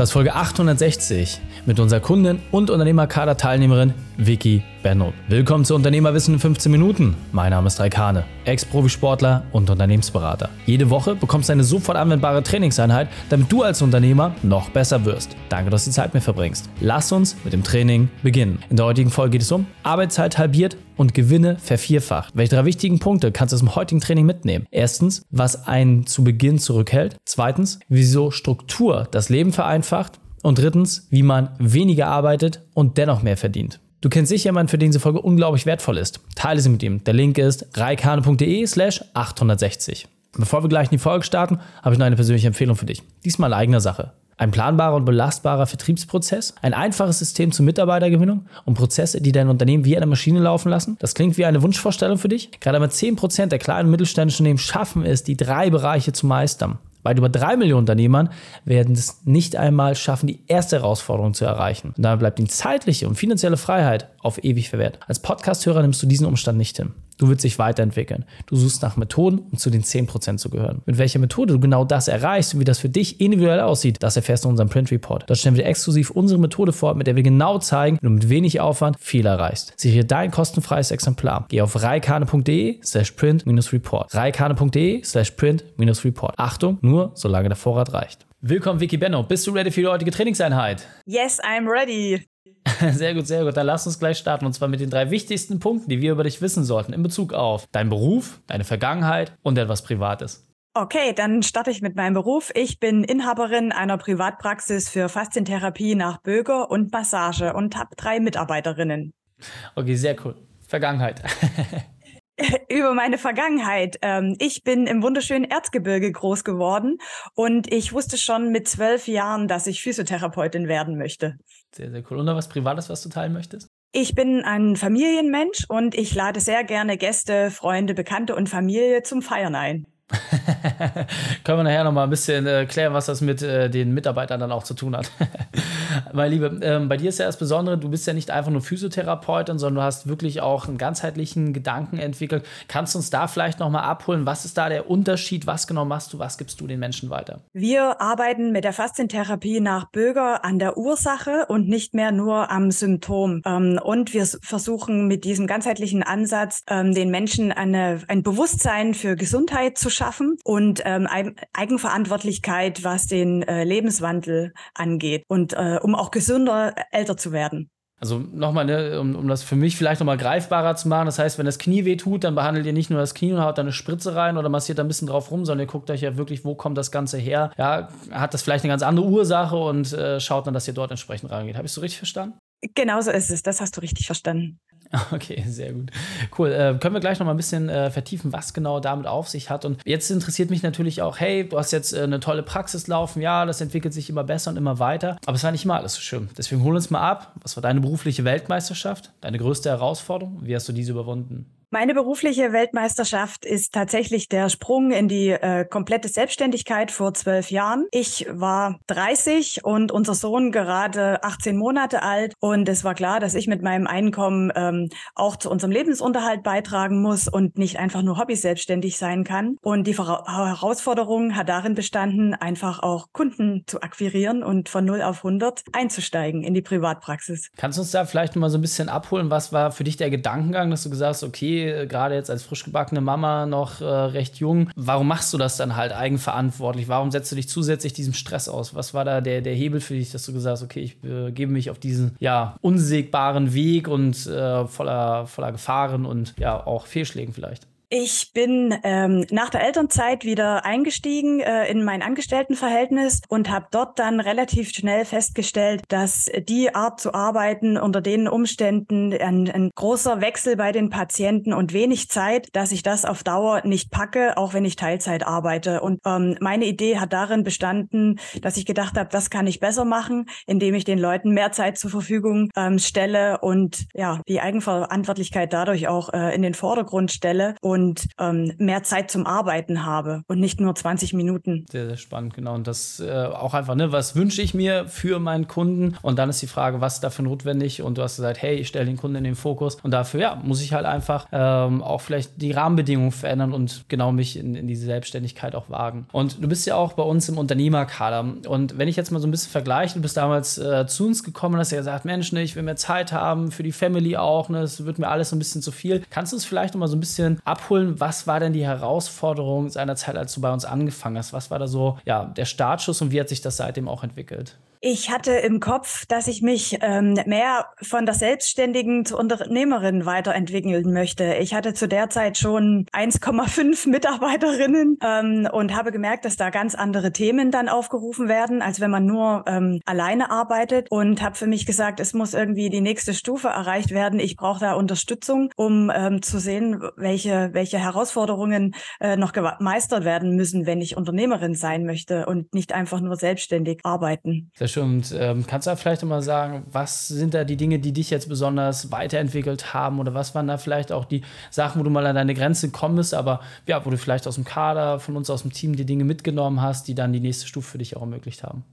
Das ist Folge 860 mit unserer Kundin und Unternehmerkader-Teilnehmerin Vicky Benno. Willkommen zu Unternehmerwissen in 15 Minuten. Mein Name ist Raikane, Ex-Profisportler und Unternehmensberater. Jede Woche bekommst du eine sofort anwendbare Trainingseinheit, damit du als Unternehmer noch besser wirst. Danke, dass du die Zeit mir verbringst. Lass uns mit dem Training beginnen. In der heutigen Folge geht es um Arbeitszeit halbiert und Gewinne vervierfacht. Welche drei wichtigen Punkte kannst du aus dem heutigen Training mitnehmen? Erstens, was einen zu Beginn zurückhält. Zweitens, wieso Struktur das Leben vereinfacht. Und drittens, wie man weniger arbeitet und dennoch mehr verdient. Du kennst sicher jemanden, für den diese Folge unglaublich wertvoll ist. Teile sie mit ihm. Der Link ist reikane.de slash 860. Bevor wir gleich in die Folge starten, habe ich noch eine persönliche Empfehlung für dich. Diesmal eigener Sache. Ein planbarer und belastbarer Vertriebsprozess, ein einfaches System zur Mitarbeitergewinnung und Prozesse, die dein Unternehmen wie eine Maschine laufen lassen. Das klingt wie eine Wunschvorstellung für dich. Gerade einmal 10% der kleinen und mittelständischen Unternehmen schaffen es, die drei Bereiche zu meistern. Weit über drei Millionen Unternehmern werden es nicht einmal schaffen, die erste Herausforderung zu erreichen. Und damit bleibt die zeitliche und finanzielle Freiheit auf ewig verwehrt. Als Podcasthörer nimmst du diesen Umstand nicht hin. Du willst dich weiterentwickeln. Du suchst nach Methoden, um zu den 10% zu gehören. Mit welcher Methode du genau das erreichst und wie das für dich individuell aussieht, das erfährst du in unserem Print Report. Dort stellen wir exklusiv unsere Methode vor, mit der wir genau zeigen, wie du mit wenig Aufwand viel erreichst. Sichere dein kostenfreies Exemplar. Geh auf reikane.de slash print-report. reikane.de slash print-report. Achtung, nur solange der Vorrat reicht. Willkommen, Vicky Benno. Bist du ready für die heutige Trainingseinheit? Yes, I'm ready. Sehr gut, sehr gut. Dann lass uns gleich starten. Und zwar mit den drei wichtigsten Punkten, die wir über dich wissen sollten in Bezug auf deinen Beruf, deine Vergangenheit und etwas Privates. Okay, dann starte ich mit meinem Beruf. Ich bin Inhaberin einer Privatpraxis für Faszientherapie nach Böger und Massage und habe drei Mitarbeiterinnen. Okay, sehr cool. Vergangenheit. über meine Vergangenheit. Ähm, ich bin im wunderschönen Erzgebirge groß geworden und ich wusste schon mit zwölf Jahren, dass ich Physiotherapeutin werden möchte. Sehr, sehr cool. Und noch was Privates, was du teilen möchtest? Ich bin ein Familienmensch und ich lade sehr gerne Gäste, Freunde, Bekannte und Familie zum Feiern ein. Können wir nachher noch mal ein bisschen äh, klären, was das mit äh, den Mitarbeitern dann auch zu tun hat. Meine Liebe, ähm, bei dir ist ja das Besondere, du bist ja nicht einfach nur Physiotherapeutin, sondern du hast wirklich auch einen ganzheitlichen Gedanken entwickelt. Kannst du uns da vielleicht noch mal abholen? Was ist da der Unterschied? Was genau machst du? Was gibst du den Menschen weiter? Wir arbeiten mit der Faszientherapie nach Bürger an der Ursache und nicht mehr nur am Symptom. Ähm, und wir versuchen mit diesem ganzheitlichen Ansatz ähm, den Menschen eine, ein Bewusstsein für Gesundheit zu schaffen und ähm, Eigenverantwortlichkeit, was den äh, Lebenswandel angeht und äh, um auch gesünder äh, älter zu werden. Also nochmal, ne, um, um das für mich vielleicht nochmal greifbarer zu machen. Das heißt, wenn das Knie weh tut, dann behandelt ihr nicht nur das Knie und haut da eine Spritze rein oder massiert da ein bisschen drauf rum, sondern ihr guckt euch ja wirklich, wo kommt das Ganze her. Ja, hat das vielleicht eine ganz andere Ursache und äh, schaut dann, dass ihr dort entsprechend reingeht. Habe ich so richtig verstanden? Genauso ist es. Das hast du richtig verstanden. Okay, sehr gut. Cool. Äh, können wir gleich noch mal ein bisschen äh, vertiefen, was genau damit auf sich hat. Und jetzt interessiert mich natürlich auch, hey, du hast jetzt äh, eine tolle Praxis laufen, ja, das entwickelt sich immer besser und immer weiter. Aber es war nicht immer alles so schön. Deswegen hol uns mal ab. Was war deine berufliche Weltmeisterschaft? Deine größte Herausforderung? Wie hast du diese überwunden? Meine berufliche Weltmeisterschaft ist tatsächlich der Sprung in die äh, komplette Selbstständigkeit vor zwölf Jahren. Ich war 30 und unser Sohn gerade 18 Monate alt und es war klar, dass ich mit meinem Einkommen ähm, auch zu unserem Lebensunterhalt beitragen muss und nicht einfach nur Hobby selbstständig sein kann. Und die Herausforderung hat darin bestanden, einfach auch Kunden zu akquirieren und von 0 auf 100 einzusteigen in die Privatpraxis. Kannst du uns da vielleicht mal so ein bisschen abholen? Was war für dich der Gedankengang, dass du gesagt hast, okay, äh, gerade jetzt als frisch gebackene Mama noch äh, recht jung, warum machst du das dann halt eigenverantwortlich? Warum setzt du dich zusätzlich diesem Stress aus? Was war da der, der Hebel für dich, dass du gesagt hast, okay, ich äh, gebe mich auf diesen ja, unsägbaren Weg und äh, voller, voller Gefahren und ja auch Fehlschlägen vielleicht? Ich bin ähm, nach der Elternzeit wieder eingestiegen äh, in mein Angestelltenverhältnis und habe dort dann relativ schnell festgestellt, dass die Art zu arbeiten unter den Umständen ein, ein großer Wechsel bei den Patienten und wenig Zeit, dass ich das auf Dauer nicht packe, auch wenn ich Teilzeit arbeite. Und ähm, meine Idee hat darin bestanden, dass ich gedacht habe, das kann ich besser machen, indem ich den Leuten mehr Zeit zur Verfügung ähm, stelle und ja die Eigenverantwortlichkeit dadurch auch äh, in den Vordergrund stelle. Und und ähm, mehr Zeit zum Arbeiten habe und nicht nur 20 Minuten. Sehr, sehr spannend, genau. Und das äh, auch einfach, ne, was wünsche ich mir für meinen Kunden? Und dann ist die Frage, was ist dafür notwendig? Und du hast gesagt, hey, ich stelle den Kunden in den Fokus. Und dafür, ja, muss ich halt einfach ähm, auch vielleicht die Rahmenbedingungen verändern und genau mich in, in diese Selbstständigkeit auch wagen. Und du bist ja auch bei uns im Unternehmerkader. Und wenn ich jetzt mal so ein bisschen vergleiche, du bist damals äh, zu uns gekommen hast ja gesagt, Mensch, ne, ich will mehr Zeit haben, für die Family auch, ne, es wird mir alles so ein bisschen zu viel. Kannst du uns vielleicht noch mal so ein bisschen abholen, was war denn die Herausforderung seinerzeit, als du bei uns angefangen hast? Was war da so, ja, der Startschuss und wie hat sich das seitdem auch entwickelt? Ich hatte im Kopf, dass ich mich ähm, mehr von der Selbstständigen zur Unternehmerin weiterentwickeln möchte. Ich hatte zu der Zeit schon 1,5 Mitarbeiterinnen ähm, und habe gemerkt, dass da ganz andere Themen dann aufgerufen werden, als wenn man nur ähm, alleine arbeitet. Und habe für mich gesagt, es muss irgendwie die nächste Stufe erreicht werden. Ich brauche da Unterstützung, um ähm, zu sehen, welche, welche Herausforderungen äh, noch gemeistert werden müssen, wenn ich Unternehmerin sein möchte und nicht einfach nur selbstständig arbeiten. Sehr schön. Und ähm, kannst du da vielleicht mal sagen, was sind da die Dinge, die dich jetzt besonders weiterentwickelt haben? Oder was waren da vielleicht auch die Sachen, wo du mal an deine Grenze gekommen bist, aber ja, wo du vielleicht aus dem Kader, von uns aus dem Team die Dinge mitgenommen hast, die dann die nächste Stufe für dich auch ermöglicht haben?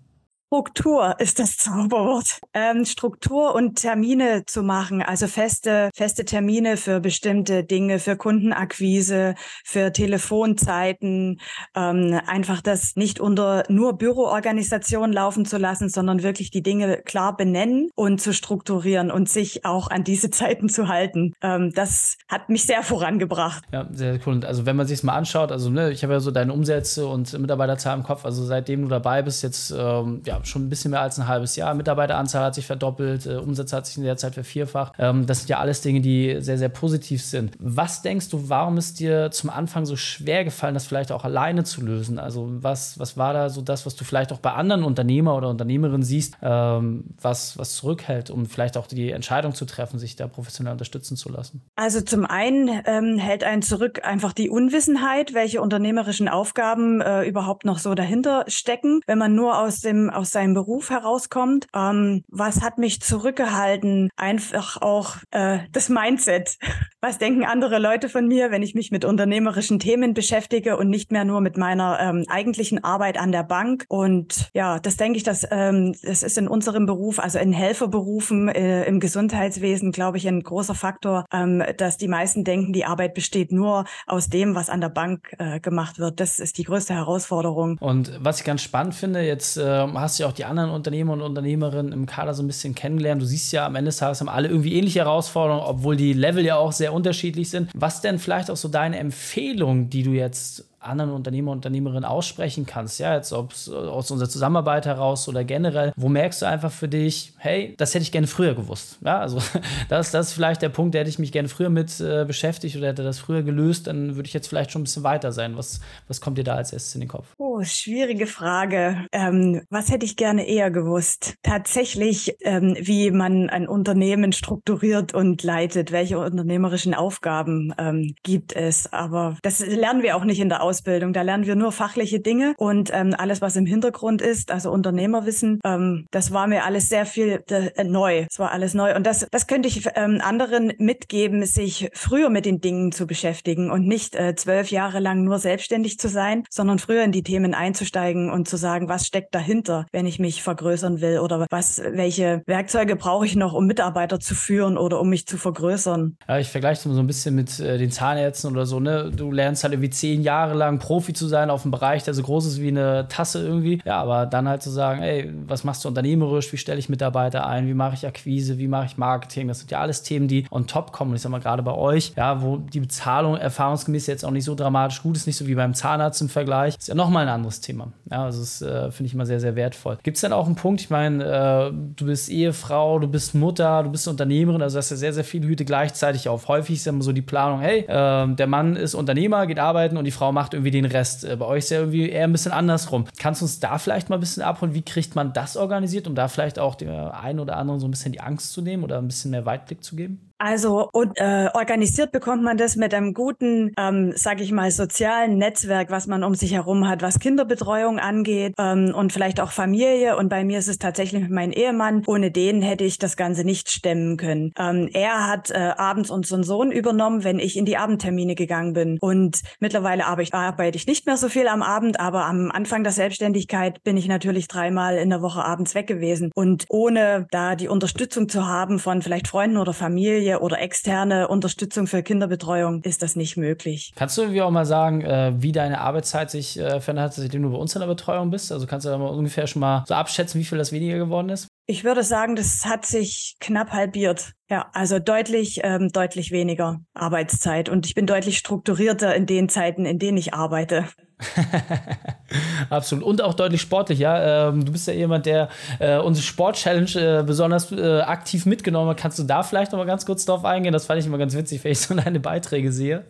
Struktur ist das Zauberwort. Ähm, Struktur und Termine zu machen, also feste, feste Termine für bestimmte Dinge, für Kundenakquise, für Telefonzeiten, ähm, einfach das nicht unter nur Büroorganisation laufen zu lassen, sondern wirklich die Dinge klar benennen und zu strukturieren und sich auch an diese Zeiten zu halten. Ähm, das hat mich sehr vorangebracht. Ja, sehr cool. Und also wenn man sich es mal anschaut, also ne, ich habe ja so deine Umsätze und Mitarbeiterzahl im Kopf, also seitdem du dabei bist, jetzt ähm, schon ein bisschen mehr als ein halbes Jahr. Mitarbeiteranzahl hat sich verdoppelt, äh, Umsatz hat sich in der Zeit vervierfacht. Ähm, das sind ja alles Dinge, die sehr, sehr positiv sind. Was denkst du, warum ist dir zum Anfang so schwer gefallen, das vielleicht auch alleine zu lösen? Also was, was war da so das, was du vielleicht auch bei anderen Unternehmer oder Unternehmerinnen siehst, ähm, was, was zurückhält, um vielleicht auch die Entscheidung zu treffen, sich da professionell unterstützen zu lassen? Also zum einen ähm, hält einen zurück einfach die Unwissenheit, welche unternehmerischen Aufgaben äh, überhaupt noch so dahinter stecken. Wenn man nur aus dem aus aus seinem Beruf herauskommt. Ähm, was hat mich zurückgehalten? Einfach auch äh, das Mindset. Was denken andere Leute von mir, wenn ich mich mit unternehmerischen Themen beschäftige und nicht mehr nur mit meiner ähm, eigentlichen Arbeit an der Bank? Und ja, das denke ich, dass ähm, das ist in unserem Beruf, also in Helferberufen äh, im Gesundheitswesen, glaube ich, ein großer Faktor, ähm, dass die meisten denken, die Arbeit besteht nur aus dem, was an der Bank äh, gemacht wird. Das ist die größte Herausforderung. Und was ich ganz spannend finde, jetzt äh, hast hast ja auch die anderen Unternehmer und Unternehmerinnen im Kader so ein bisschen kennengelernt. Du siehst ja, am Ende des Tages haben alle irgendwie ähnliche Herausforderungen, obwohl die Level ja auch sehr unterschiedlich sind. Was denn vielleicht auch so deine Empfehlung, die du jetzt anderen Unternehmer und Unternehmerinnen aussprechen kannst, ja, jetzt ob es aus unserer Zusammenarbeit heraus oder generell, wo merkst du einfach für dich, hey, das hätte ich gerne früher gewusst. Ja, also das, das ist vielleicht der Punkt, der hätte ich mich gerne früher mit äh, beschäftigt oder hätte das früher gelöst, dann würde ich jetzt vielleicht schon ein bisschen weiter sein. Was, was kommt dir da als erstes in den Kopf? Oh, schwierige Frage. Ähm, was hätte ich gerne eher gewusst? Tatsächlich, ähm, wie man ein Unternehmen strukturiert und leitet, welche unternehmerischen Aufgaben ähm, gibt es. Aber das lernen wir auch nicht in der Ausbildung. Da lernen wir nur fachliche Dinge und ähm, alles, was im Hintergrund ist, also Unternehmerwissen, ähm, das war mir alles sehr viel äh, neu. Es war alles neu. Und das, das könnte ich ähm, anderen mitgeben, sich früher mit den Dingen zu beschäftigen und nicht äh, zwölf Jahre lang nur selbstständig zu sein, sondern früher in die Themen einzusteigen und zu sagen, was steckt dahinter, wenn ich mich vergrößern will oder was, welche Werkzeuge brauche ich noch, um Mitarbeiter zu führen oder um mich zu vergrößern. Ja, ich vergleiche es so ein bisschen mit äh, den Zahnärzten oder so. Ne? Du lernst halt irgendwie zehn Jahre lang lang Profi zu sein auf einem Bereich, der so groß ist wie eine Tasse irgendwie. Ja, aber dann halt zu sagen, ey, was machst du unternehmerisch? Wie stelle ich Mitarbeiter ein? Wie mache ich Akquise? Wie mache ich Marketing? Das sind ja alles Themen, die on top kommen. Und ich sag mal, gerade bei euch, ja, wo die Bezahlung erfahrungsgemäß jetzt auch nicht so dramatisch gut ist, nicht so wie beim Zahnarzt im Vergleich, ist ja nochmal ein anderes Thema. Ja, also das äh, finde ich immer sehr, sehr wertvoll. Gibt es denn auch einen Punkt, ich meine, äh, du bist Ehefrau, du bist Mutter, du bist Unternehmerin, also hast ja sehr, sehr viele Hüte gleichzeitig auf. Häufig ist ja immer so die Planung, hey, äh, der Mann ist Unternehmer, geht arbeiten und die Frau macht irgendwie den Rest. Äh, bei euch ist ja irgendwie eher ein bisschen andersrum. Kannst du uns da vielleicht mal ein bisschen abholen? Wie kriegt man das organisiert, um da vielleicht auch dem einen oder anderen so ein bisschen die Angst zu nehmen oder ein bisschen mehr Weitblick zu geben? Also und, äh, organisiert bekommt man das mit einem guten, ähm, sage ich mal, sozialen Netzwerk, was man um sich herum hat, was Kinderbetreuung angeht ähm, und vielleicht auch Familie. Und bei mir ist es tatsächlich mein Ehemann. Ohne den hätte ich das Ganze nicht stemmen können. Ähm, er hat äh, abends unseren Sohn übernommen, wenn ich in die Abendtermine gegangen bin. Und mittlerweile arbeite ich nicht mehr so viel am Abend, aber am Anfang der Selbstständigkeit bin ich natürlich dreimal in der Woche abends weg gewesen. Und ohne da die Unterstützung zu haben von vielleicht Freunden oder Familie, Familie oder externe Unterstützung für Kinderbetreuung ist das nicht möglich. Kannst du irgendwie auch mal sagen, äh, wie deine Arbeitszeit sich äh, verändert hat, seitdem du bei uns in der Betreuung bist? Also kannst du da mal ungefähr schon mal so abschätzen, wie viel das weniger geworden ist? Ich würde sagen, das hat sich knapp halbiert. Ja, also deutlich, ähm, deutlich weniger Arbeitszeit. Und ich bin deutlich strukturierter in den Zeiten, in denen ich arbeite. Absolut. Und auch deutlich sportlich, ja. Ähm, du bist ja jemand, der äh, unsere Sport-Challenge äh, besonders äh, aktiv mitgenommen hat. Kannst du da vielleicht noch mal ganz kurz drauf eingehen? Das fand ich immer ganz witzig, wenn ich so deine Beiträge sehe.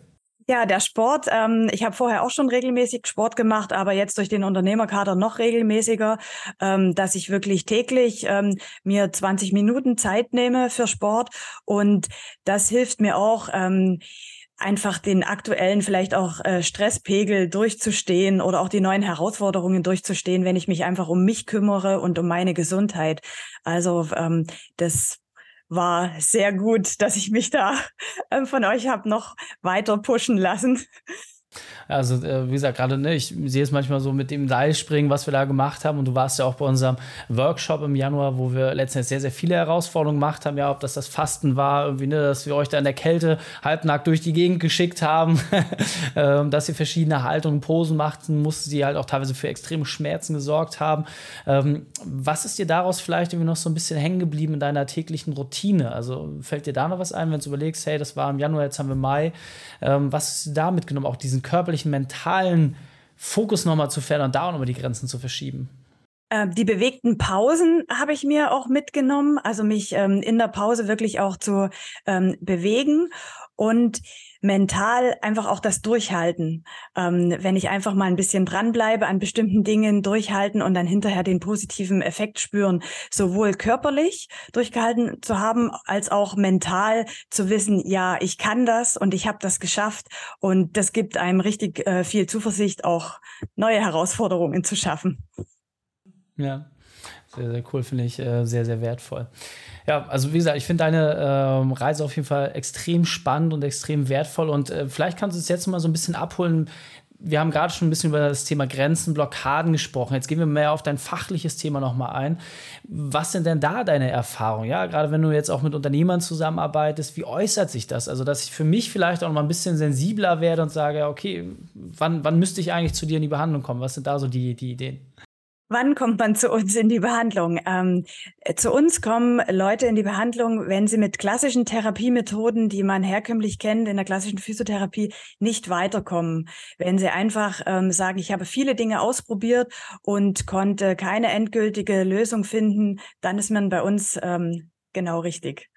Ja, der Sport. Ähm, ich habe vorher auch schon regelmäßig Sport gemacht, aber jetzt durch den Unternehmerkader noch regelmäßiger, ähm, dass ich wirklich täglich ähm, mir 20 Minuten Zeit nehme für Sport. Und das hilft mir auch. Ähm, einfach den aktuellen vielleicht auch äh, Stresspegel durchzustehen oder auch die neuen Herausforderungen durchzustehen, wenn ich mich einfach um mich kümmere und um meine Gesundheit. Also ähm, das war sehr gut, dass ich mich da äh, von euch habe noch weiter pushen lassen. Also, äh, wie gesagt, gerade, ne, ich sehe es manchmal so mit dem Seilspringen, was wir da gemacht haben. Und du warst ja auch bei unserem Workshop im Januar, wo wir letztendlich sehr, sehr viele Herausforderungen gemacht haben. Ja, ob das das Fasten war, irgendwie, ne, dass wir euch da in der Kälte halbnackt durch die Gegend geschickt haben, ähm, dass ihr verschiedene Haltungen, Posen machten mussten, die halt auch teilweise für extreme Schmerzen gesorgt haben. Ähm, was ist dir daraus vielleicht irgendwie noch so ein bisschen hängen geblieben in deiner täglichen Routine? Also fällt dir da noch was ein, wenn du überlegst, hey, das war im Januar, jetzt haben wir Mai. Ähm, was hast du da mitgenommen? Auch diesen körperlichen, mentalen Fokus nochmal zu fördern, da auch nochmal die Grenzen zu verschieben? Ähm, die bewegten Pausen habe ich mir auch mitgenommen, also mich ähm, in der Pause wirklich auch zu ähm, bewegen und mental einfach auch das Durchhalten. Ähm, wenn ich einfach mal ein bisschen dranbleibe an bestimmten Dingen, durchhalten und dann hinterher den positiven Effekt spüren, sowohl körperlich durchgehalten zu haben, als auch mental zu wissen, ja, ich kann das und ich habe das geschafft. Und das gibt einem richtig äh, viel Zuversicht, auch neue Herausforderungen zu schaffen. Ja, sehr, sehr cool, finde ich äh, sehr, sehr wertvoll. Ja, also wie gesagt, ich finde deine äh, Reise auf jeden Fall extrem spannend und extrem wertvoll und äh, vielleicht kannst du es jetzt mal so ein bisschen abholen. Wir haben gerade schon ein bisschen über das Thema Grenzen, Blockaden gesprochen. Jetzt gehen wir mehr auf dein fachliches Thema nochmal ein. Was sind denn da deine Erfahrungen? Ja, gerade wenn du jetzt auch mit Unternehmern zusammenarbeitest, wie äußert sich das? Also, dass ich für mich vielleicht auch mal ein bisschen sensibler werde und sage, okay, wann, wann müsste ich eigentlich zu dir in die Behandlung kommen? Was sind da so die, die Ideen? Wann kommt man zu uns in die Behandlung? Ähm, zu uns kommen Leute in die Behandlung, wenn sie mit klassischen Therapiemethoden, die man herkömmlich kennt in der klassischen Physiotherapie, nicht weiterkommen. Wenn sie einfach ähm, sagen, ich habe viele Dinge ausprobiert und konnte keine endgültige Lösung finden, dann ist man bei uns ähm, genau richtig.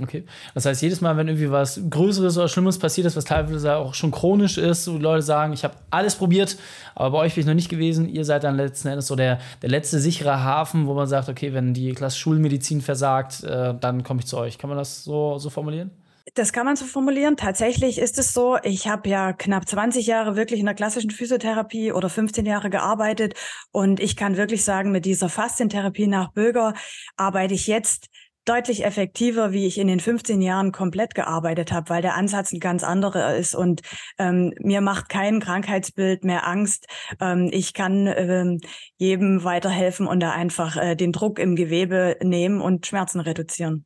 Okay. Das heißt, jedes Mal, wenn irgendwie was Größeres oder Schlimmes passiert ist, was teilweise auch schon chronisch ist, so Leute sagen, ich habe alles probiert, aber bei euch bin ich noch nicht gewesen, ihr seid dann letzten Endes so der, der letzte sichere Hafen, wo man sagt, okay, wenn die Klasse Schulmedizin versagt, äh, dann komme ich zu euch. Kann man das so, so formulieren? Das kann man so formulieren. Tatsächlich ist es so, ich habe ja knapp 20 Jahre wirklich in der klassischen Physiotherapie oder 15 Jahre gearbeitet und ich kann wirklich sagen, mit dieser Faszientherapie nach Böger arbeite ich jetzt deutlich effektiver, wie ich in den 15 Jahren komplett gearbeitet habe, weil der Ansatz ein ganz anderer ist und ähm, mir macht kein Krankheitsbild mehr Angst. Ähm, ich kann ähm, jedem weiterhelfen und da einfach äh, den Druck im Gewebe nehmen und Schmerzen reduzieren.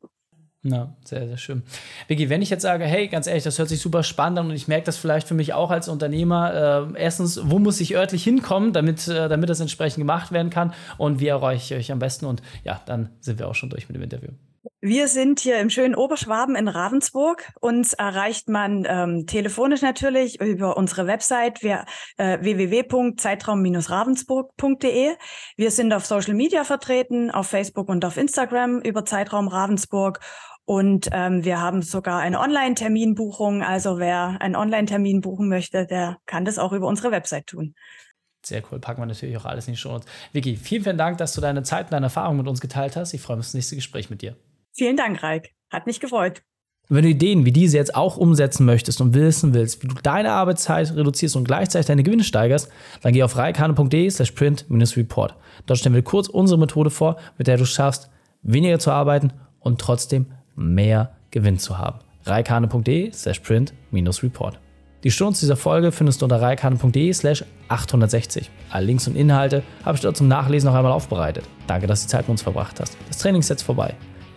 Ja, sehr, sehr schön. Vicky, wenn ich jetzt sage, hey, ganz ehrlich, das hört sich super spannend an und ich merke das vielleicht für mich auch als Unternehmer, äh, erstens, wo muss ich örtlich hinkommen, damit, äh, damit das entsprechend gemacht werden kann und wie erreiche ich euch am besten und ja, dann sind wir auch schon durch mit dem Interview. Wir sind hier im schönen Oberschwaben in Ravensburg. Uns erreicht man ähm, telefonisch natürlich über unsere Website äh, www.zeitraum-ravensburg.de. Wir sind auf Social Media vertreten, auf Facebook und auf Instagram über Zeitraum Ravensburg. Und ähm, wir haben sogar eine Online-Terminbuchung. Also wer einen Online-Termin buchen möchte, der kann das auch über unsere Website tun. Sehr cool. Packen wir natürlich auch alles in die Show. Vicky, vielen, vielen Dank, dass du deine Zeit und deine Erfahrungen mit uns geteilt hast. Ich freue mich auf das nächste Gespräch mit dir. Vielen Dank, Raik. Hat mich gefreut. Wenn du Ideen wie diese jetzt auch umsetzen möchtest und wissen willst, wie du deine Arbeitszeit reduzierst und gleichzeitig deine Gewinne steigerst, dann geh auf reikane.de slash print-report. Dort stellen wir kurz unsere Methode vor, mit der du schaffst, weniger zu arbeiten und trotzdem mehr Gewinn zu haben. reikane.de slash print-report. Die Stunde dieser Folge findest du unter reikane.de slash 860. Alle Links und Inhalte habe ich dort zum Nachlesen noch einmal aufbereitet. Danke, dass du die Zeit mit uns verbracht hast. Das Training ist jetzt vorbei.